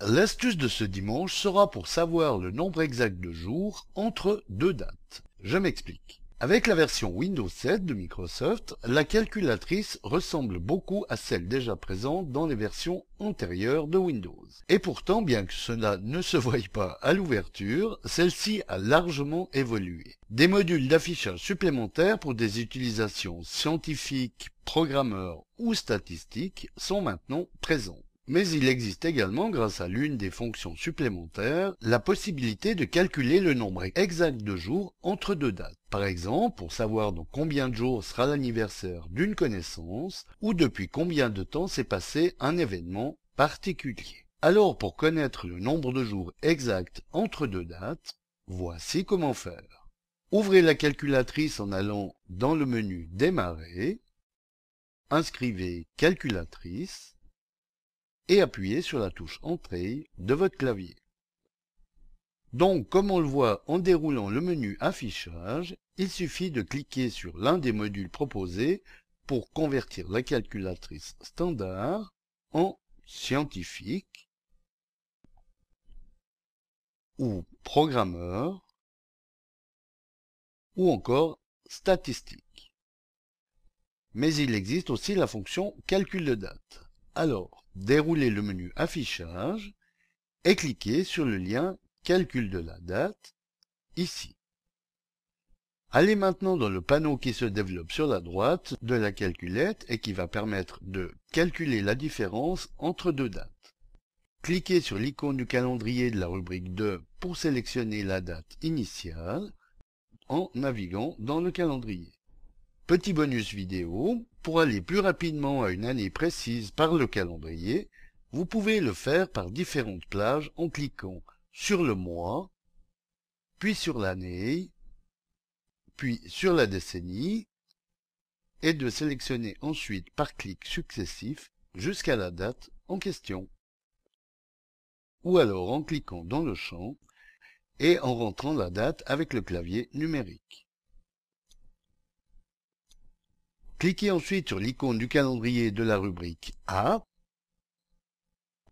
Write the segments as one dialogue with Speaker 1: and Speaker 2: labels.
Speaker 1: L'astuce de ce dimanche sera pour savoir le nombre exact de jours entre deux dates. Je m'explique. Avec la version Windows 7 de Microsoft, la calculatrice ressemble beaucoup à celle déjà présente dans les versions antérieures de Windows. Et pourtant, bien que cela ne se voie pas à l'ouverture, celle-ci a largement évolué. Des modules d'affichage supplémentaires pour des utilisations scientifiques, programmeurs ou statistiques sont maintenant présents. Mais il existe également, grâce à l'une des fonctions supplémentaires, la possibilité de calculer le nombre exact de jours entre deux dates. Par exemple, pour savoir dans combien de jours sera l'anniversaire d'une connaissance, ou depuis combien de temps s'est passé un événement particulier. Alors, pour connaître le nombre de jours exact entre deux dates, voici comment faire. Ouvrez la calculatrice en allant dans le menu Démarrer, inscrivez Calculatrice, et appuyez sur la touche Entrée de votre clavier. Donc, comme on le voit en déroulant le menu Affichage, il suffit de cliquer sur l'un des modules proposés pour convertir la calculatrice standard en scientifique ou programmeur ou encore statistique. Mais il existe aussi la fonction calcul de date. Alors, déroulez le menu Affichage et cliquez sur le lien Calcul de la date, ici. Allez maintenant dans le panneau qui se développe sur la droite de la calculette et qui va permettre de calculer la différence entre deux dates. Cliquez sur l'icône du calendrier de la rubrique 2 pour sélectionner la date initiale en naviguant dans le calendrier. Petit bonus vidéo, pour aller plus rapidement à une année précise par le calendrier, vous pouvez le faire par différentes plages en cliquant sur le mois, puis sur l'année, puis sur la décennie, et de sélectionner ensuite par clic successif jusqu'à la date en question. Ou alors en cliquant dans le champ et en rentrant la date avec le clavier numérique. Cliquez ensuite sur l'icône du calendrier de la rubrique A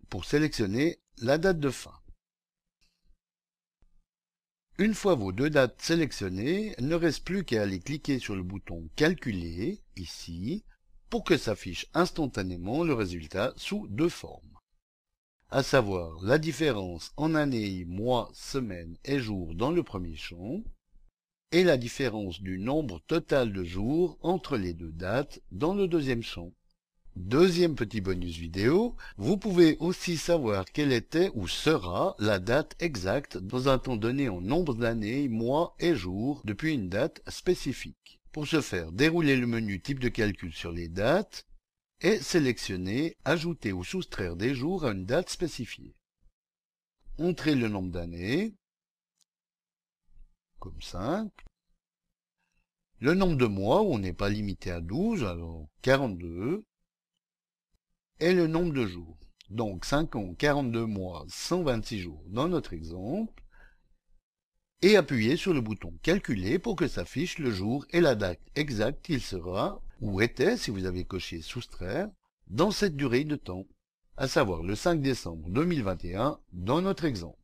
Speaker 1: pour sélectionner la date de fin. Une fois vos deux dates sélectionnées, il ne reste plus qu'à aller cliquer sur le bouton Calculer, ici, pour que s'affiche instantanément le résultat sous deux formes. À savoir la différence en années, mois, semaines et jours dans le premier champ, et la différence du nombre total de jours entre les deux dates dans le deuxième champ. Deuxième petit bonus vidéo, vous pouvez aussi savoir quelle était ou sera la date exacte dans un temps donné en nombre d'années, mois et jours depuis une date spécifique. Pour ce faire, déroulez le menu type de calcul sur les dates et sélectionnez Ajouter ou soustraire des jours à une date spécifiée. Entrez le nombre d'années, comme 5. Le nombre de mois, on n'est pas limité à 12, alors 42. Et le nombre de jours. Donc 5 ans, 42 mois, 126 jours dans notre exemple. Et appuyez sur le bouton Calculer pour que s'affiche le jour et la date exacte qu'il sera, ou était si vous avez coché Soustraire, dans cette durée de temps, à savoir le 5 décembre 2021 dans notre exemple.